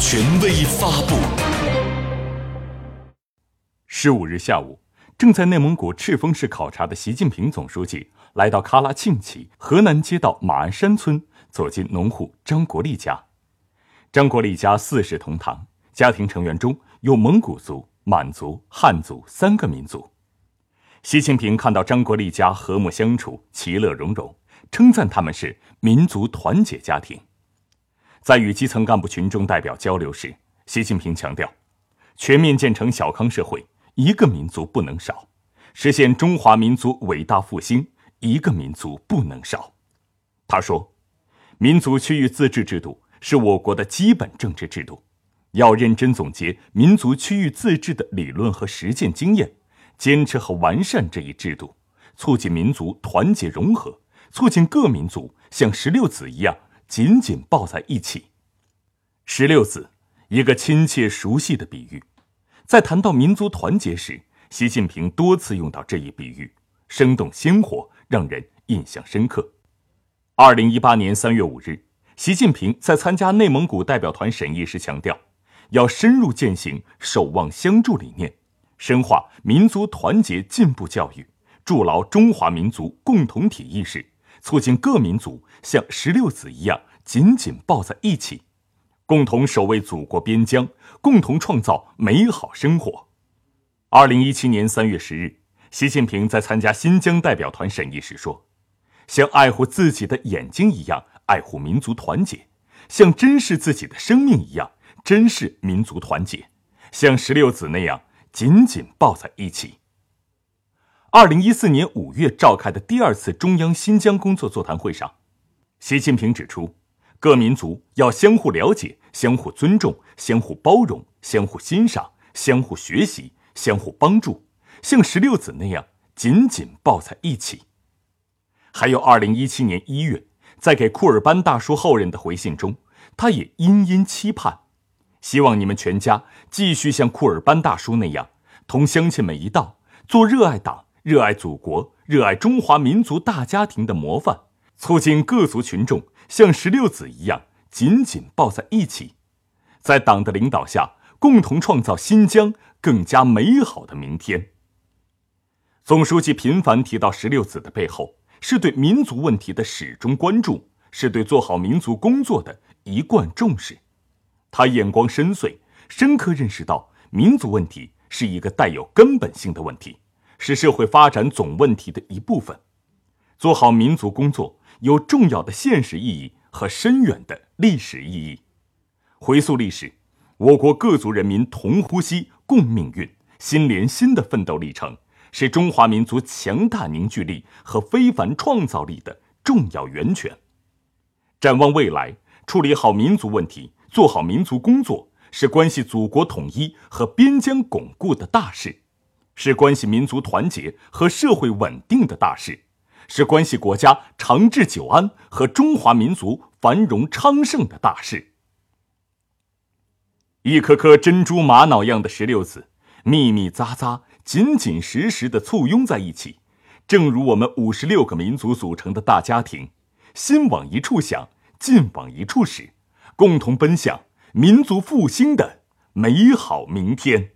权威发布。十五日下午，正在内蒙古赤峰市考察的习近平总书记来到喀拉沁旗河南街道马鞍山村，走进农户张国立家。张国立家四世同堂，家庭成员中有蒙古族、满族、汉族三个民族。习近平看到张国立家和睦相处、其乐融融，称赞他们是民族团结家庭。在与基层干部群众代表交流时，习近平强调，全面建成小康社会，一个民族不能少；实现中华民族伟大复兴，一个民族不能少。他说，民族区域自治制度是我国的基本政治制度，要认真总结民族区域自治的理论和实践经验，坚持和完善这一制度，促进民族团结融合，促进各民族像石榴籽一样。紧紧抱在一起。石榴籽，一个亲切熟悉的比喻，在谈到民族团结时，习近平多次用到这一比喻，生动鲜活，让人印象深刻。二零一八年三月五日，习近平在参加内蒙古代表团审议时强调，要深入践行守望相助理念，深化民族团结进步教育，筑牢中华民族共同体意识。促进各民族像石榴籽一样紧紧抱在一起，共同守卫祖国边疆，共同创造美好生活。二零一七年三月十日，习近平在参加新疆代表团审议时说：“像爱护自己的眼睛一样爱护民族团结，像珍视自己的生命一样珍视民族团结，像石榴籽那样紧紧抱在一起。”二零一四年五月召开的第二次中央新疆工作座谈会上，习近平指出，各民族要相互了解、相互尊重、相互包容、相互欣赏、相互学习、相互帮助，像石榴籽那样紧紧抱在一起。还有，二零一七年一月，在给库尔班大叔后人的回信中，他也殷殷期盼，希望你们全家继续像库尔班大叔那样，同乡亲们一道做热爱党。热爱祖国、热爱中华民族大家庭的模范，促进各族群众像石榴籽一样紧紧抱在一起，在党的领导下，共同创造新疆更加美好的明天。总书记频繁提到石榴籽的背后，是对民族问题的始终关注，是对做好民族工作的一贯重视。他眼光深邃，深刻认识到民族问题是一个带有根本性的问题。是社会发展总问题的一部分，做好民族工作有重要的现实意义和深远的历史意义。回溯历史，我国各族人民同呼吸共命运、心连心的奋斗历程，是中华民族强大凝聚力和非凡创造力的重要源泉。展望未来，处理好民族问题、做好民族工作，是关系祖国统一和边疆巩固的大事。是关系民族团结和社会稳定的大事，是关系国家长治久安和中华民族繁荣昌盛的大事。一颗颗珍珠玛瑙样的石榴籽，密密匝匝、紧紧实实的簇拥在一起，正如我们五十六个民族组成的大家庭，心往一处想，劲往一处使，共同奔向民族复兴的美好明天。